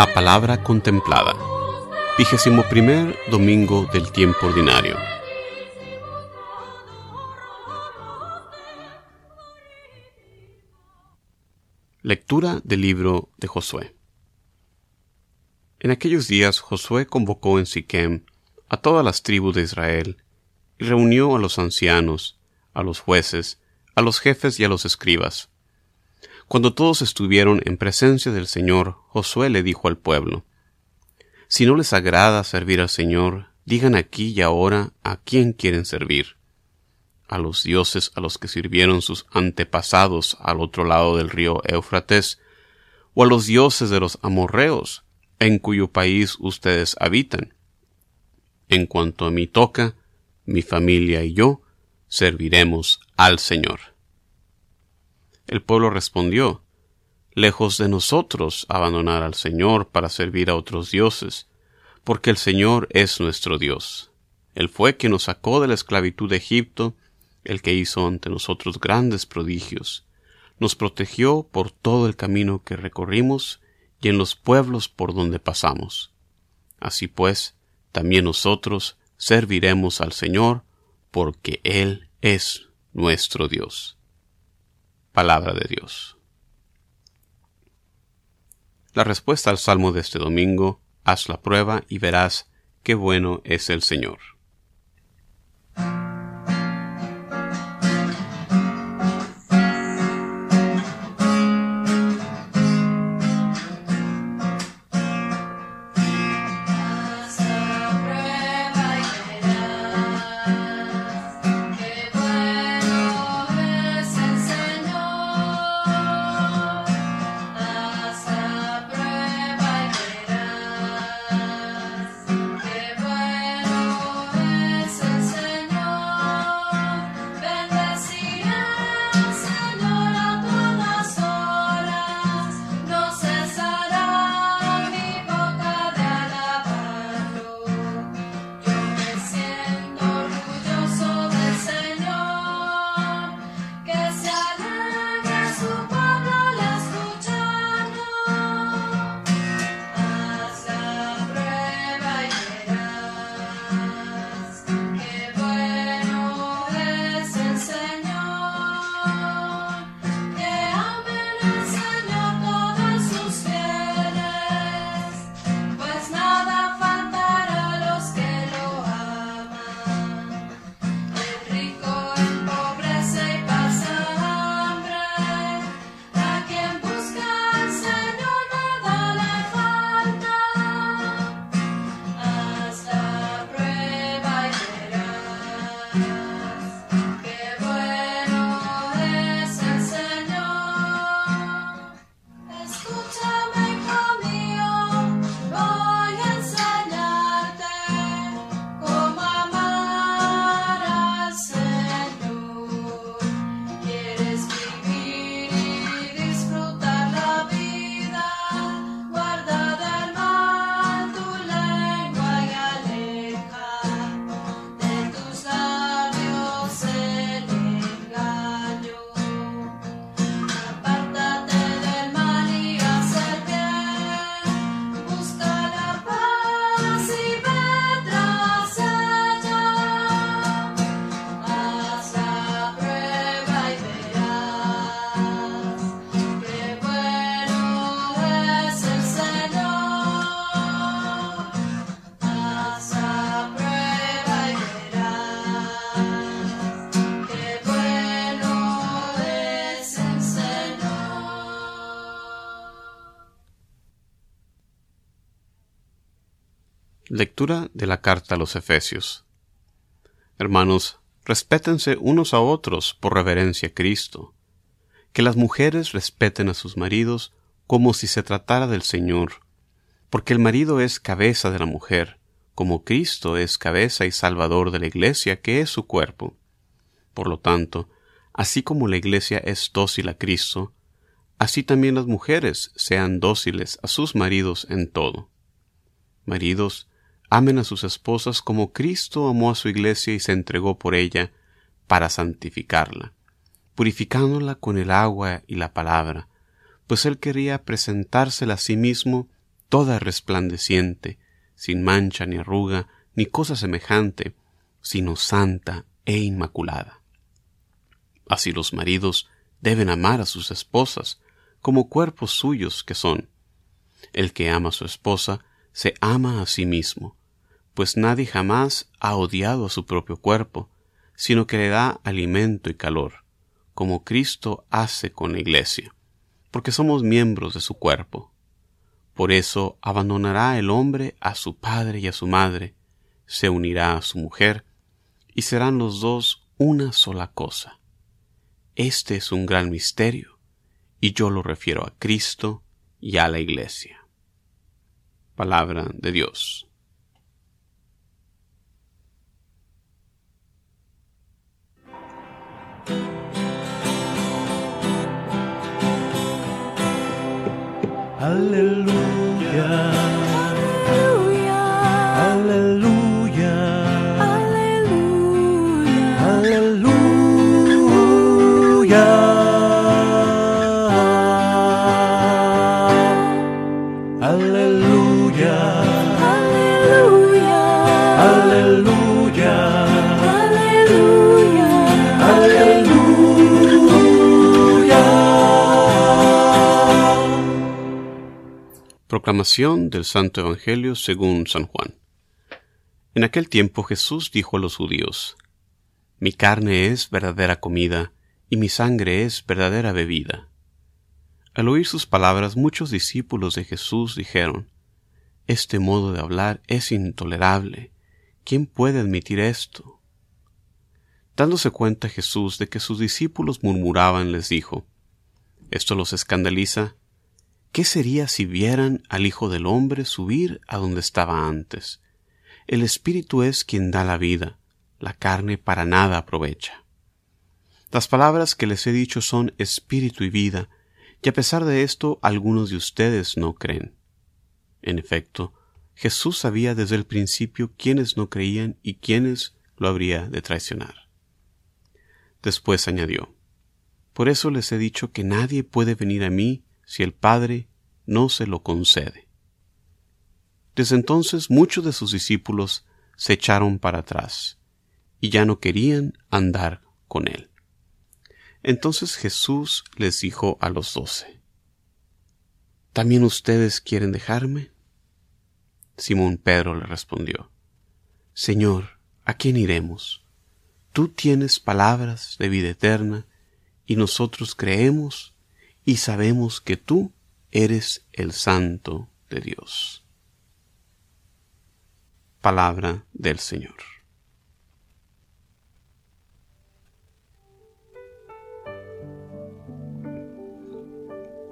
La palabra contemplada. Vigésimo primer domingo del tiempo ordinario. Lectura del libro de Josué. En aquellos días Josué convocó en Siquem a todas las tribus de Israel y reunió a los ancianos, a los jueces, a los jefes y a los escribas. Cuando todos estuvieron en presencia del Señor, Josué le dijo al pueblo, Si no les agrada servir al Señor, digan aquí y ahora a quién quieren servir. A los dioses a los que sirvieron sus antepasados al otro lado del río Éufrates, o a los dioses de los amorreos, en cuyo país ustedes habitan. En cuanto a mi toca, mi familia y yo serviremos al Señor. El pueblo respondió, Lejos de nosotros abandonar al Señor para servir a otros dioses, porque el Señor es nuestro Dios. Él fue quien nos sacó de la esclavitud de Egipto, el que hizo ante nosotros grandes prodigios, nos protegió por todo el camino que recorrimos y en los pueblos por donde pasamos. Así pues, también nosotros serviremos al Señor, porque Él es nuestro Dios. Palabra de Dios. La respuesta al salmo de este domingo, haz la prueba y verás qué bueno es el Señor. Lectura de la carta a los Efesios. Hermanos, respétense unos a otros por reverencia a Cristo. Que las mujeres respeten a sus maridos como si se tratara del Señor, porque el marido es cabeza de la mujer, como Cristo es cabeza y salvador de la Iglesia, que es su cuerpo. Por lo tanto, así como la Iglesia es dócil a Cristo, así también las mujeres sean dóciles a sus maridos en todo. Maridos, amen a sus esposas como Cristo amó a su iglesia y se entregó por ella para santificarla, purificándola con el agua y la palabra, pues él quería presentársela a sí mismo toda resplandeciente, sin mancha ni arruga, ni cosa semejante, sino santa e inmaculada. Así los maridos deben amar a sus esposas como cuerpos suyos que son. El que ama a su esposa se ama a sí mismo, pues nadie jamás ha odiado a su propio cuerpo, sino que le da alimento y calor, como Cristo hace con la iglesia, porque somos miembros de su cuerpo. Por eso abandonará el hombre a su padre y a su madre, se unirá a su mujer, y serán los dos una sola cosa. Este es un gran misterio, y yo lo refiero a Cristo y a la Iglesia. Palabra de Dios. Aleluya. Proclamación del Santo Evangelio según San Juan. En aquel tiempo Jesús dijo a los judíos, Mi carne es verdadera comida, y mi sangre es verdadera bebida. Al oír sus palabras muchos discípulos de Jesús dijeron, Este modo de hablar es intolerable. ¿Quién puede admitir esto? Dándose cuenta Jesús de que sus discípulos murmuraban, les dijo, ¿Esto los escandaliza? ¿Qué sería si vieran al Hijo del Hombre subir a donde estaba antes? El Espíritu es quien da la vida, la carne para nada aprovecha. Las palabras que les he dicho son espíritu y vida, y a pesar de esto algunos de ustedes no creen. En efecto, Jesús sabía desde el principio quiénes no creían y quiénes lo habría de traicionar. Después añadió, Por eso les he dicho que nadie puede venir a mí si el Padre no se lo concede. Desde entonces muchos de sus discípulos se echaron para atrás y ya no querían andar con él. Entonces Jesús les dijo a los doce, ¿También ustedes quieren dejarme? Simón Pedro le respondió, Señor, ¿a quién iremos? Tú tienes palabras de vida eterna, y nosotros creemos y sabemos que tú eres el Santo de Dios. Palabra del Señor.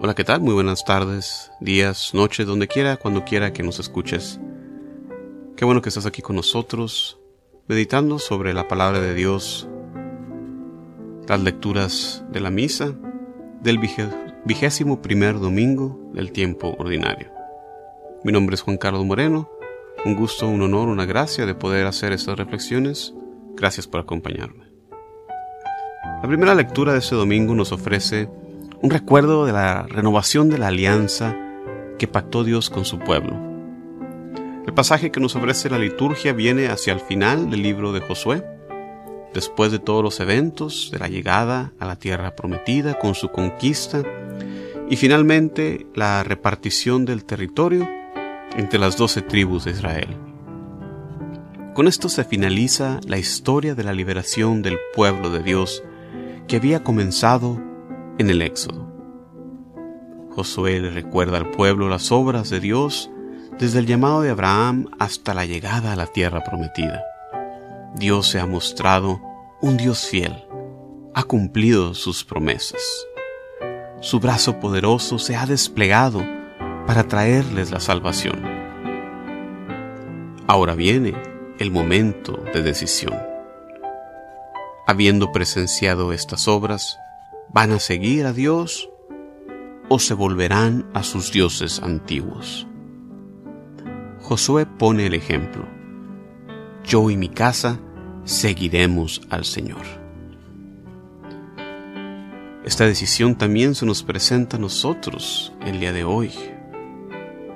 Hola, ¿qué tal? Muy buenas tardes, días, noches, donde quiera, cuando quiera que nos escuches. Qué bueno que estás aquí con nosotros, meditando sobre la palabra de Dios, las lecturas de la misa del vigésimo primer domingo del tiempo ordinario. Mi nombre es Juan Carlos Moreno, un gusto, un honor, una gracia de poder hacer estas reflexiones. Gracias por acompañarme. La primera lectura de este domingo nos ofrece un recuerdo de la renovación de la alianza que pactó Dios con su pueblo. El pasaje que nos ofrece la liturgia viene hacia el final del libro de Josué, después de todos los eventos de la llegada a la tierra prometida con su conquista y finalmente la repartición del territorio entre las doce tribus de Israel. Con esto se finaliza la historia de la liberación del pueblo de Dios que había comenzado en el Éxodo. Josué le recuerda al pueblo las obras de Dios desde el llamado de Abraham hasta la llegada a la tierra prometida. Dios se ha mostrado un Dios fiel, ha cumplido sus promesas. Su brazo poderoso se ha desplegado para traerles la salvación. Ahora viene el momento de decisión. Habiendo presenciado estas obras, ¿van a seguir a Dios o se volverán a sus dioses antiguos? Josué pone el ejemplo. Yo y mi casa seguiremos al Señor. Esta decisión también se nos presenta a nosotros el día de hoy.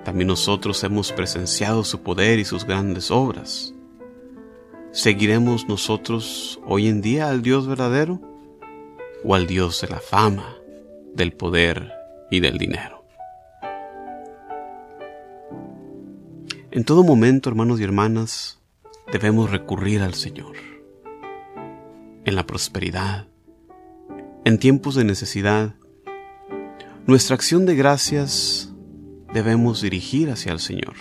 También nosotros hemos presenciado su poder y sus grandes obras. ¿Seguiremos nosotros hoy en día al Dios verdadero o al Dios de la fama, del poder y del dinero? En todo momento, hermanos y hermanas, debemos recurrir al Señor. En la prosperidad, en tiempos de necesidad, nuestra acción de gracias debemos dirigir hacia el Señor.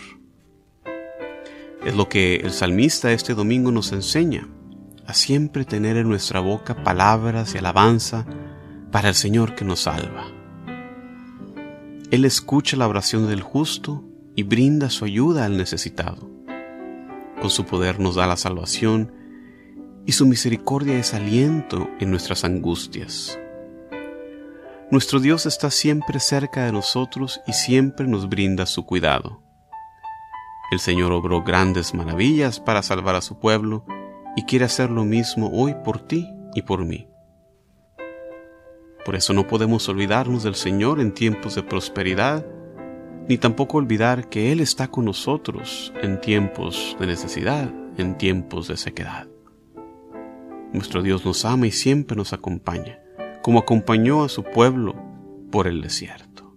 Es lo que el salmista este domingo nos enseña, a siempre tener en nuestra boca palabras y alabanza para el Señor que nos salva. Él escucha la oración del justo y brinda su ayuda al necesitado. Con su poder nos da la salvación y su misericordia es aliento en nuestras angustias. Nuestro Dios está siempre cerca de nosotros y siempre nos brinda su cuidado. El Señor obró grandes maravillas para salvar a su pueblo y quiere hacer lo mismo hoy por ti y por mí. Por eso no podemos olvidarnos del Señor en tiempos de prosperidad, ni tampoco olvidar que Él está con nosotros en tiempos de necesidad, en tiempos de sequedad. Nuestro Dios nos ama y siempre nos acompaña, como acompañó a su pueblo por el desierto.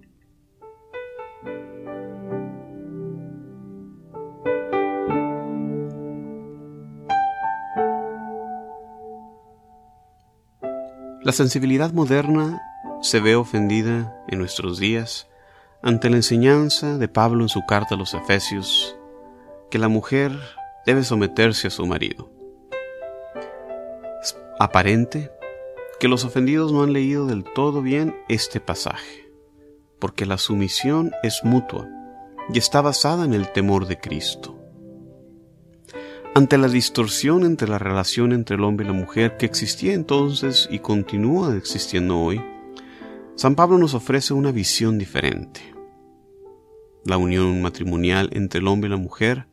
La sensibilidad moderna se ve ofendida en nuestros días ante la enseñanza de Pablo en su carta a los Efesios que la mujer debe someterse a su marido. Es aparente que los ofendidos no han leído del todo bien este pasaje, porque la sumisión es mutua y está basada en el temor de Cristo. Ante la distorsión entre la relación entre el hombre y la mujer que existía entonces y continúa existiendo hoy, San Pablo nos ofrece una visión diferente. La unión matrimonial entre el hombre y la mujer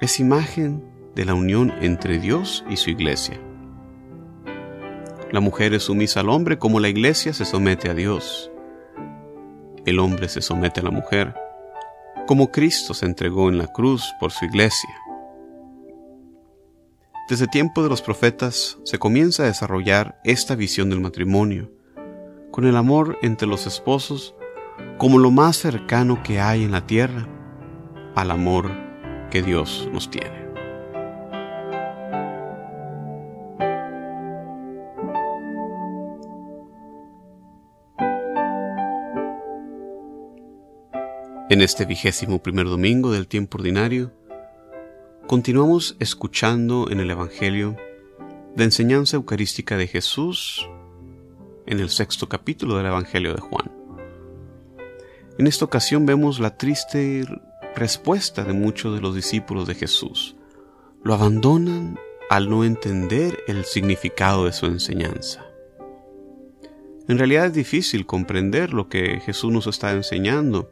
es imagen de la unión entre Dios y su iglesia. La mujer es sumisa al hombre como la iglesia se somete a Dios. El hombre se somete a la mujer como Cristo se entregó en la cruz por su iglesia. Desde tiempo de los profetas se comienza a desarrollar esta visión del matrimonio, con el amor entre los esposos como lo más cercano que hay en la tierra al amor que Dios nos tiene. En este vigésimo primer domingo del tiempo ordinario, Continuamos escuchando en el Evangelio la enseñanza eucarística de Jesús en el sexto capítulo del Evangelio de Juan. En esta ocasión vemos la triste respuesta de muchos de los discípulos de Jesús. Lo abandonan al no entender el significado de su enseñanza. En realidad es difícil comprender lo que Jesús nos está enseñando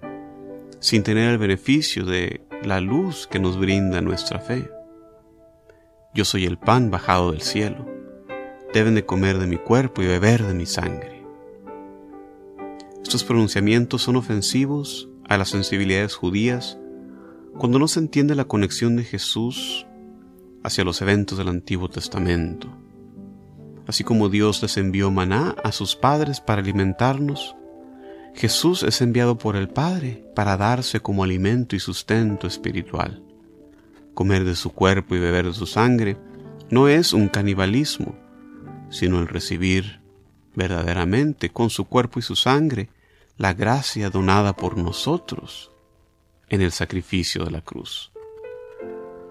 sin tener el beneficio de la luz que nos brinda nuestra fe. Yo soy el pan bajado del cielo. Deben de comer de mi cuerpo y beber de mi sangre. Estos pronunciamientos son ofensivos a las sensibilidades judías cuando no se entiende la conexión de Jesús hacia los eventos del Antiguo Testamento. Así como Dios les envió maná a sus padres para alimentarnos, Jesús es enviado por el Padre para darse como alimento y sustento espiritual. Comer de su cuerpo y beber de su sangre no es un canibalismo, sino el recibir verdaderamente con su cuerpo y su sangre la gracia donada por nosotros en el sacrificio de la cruz.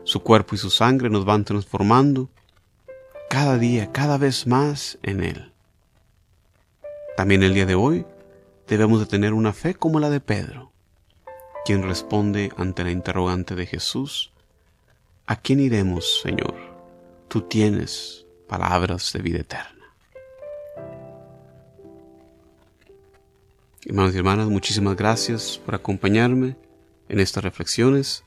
Su cuerpo y su sangre nos van transformando cada día, cada vez más en Él. También el día de hoy debemos de tener una fe como la de Pedro, quien responde ante la interrogante de Jesús, ¿a quién iremos, Señor? Tú tienes palabras de vida eterna. Hermanos y hermanas, muchísimas gracias por acompañarme en estas reflexiones.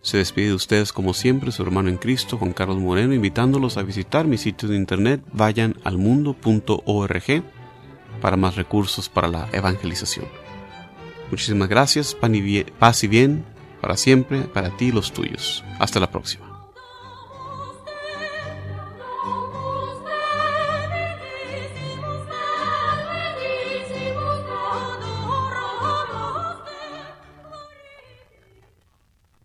Se despide de ustedes como siempre su hermano en Cristo, Juan Carlos Moreno, invitándolos a visitar mi sitio de internet vayan al mundo.org para más recursos para la evangelización. Muchísimas gracias, paz y bien para siempre, para ti y los tuyos. Hasta la próxima.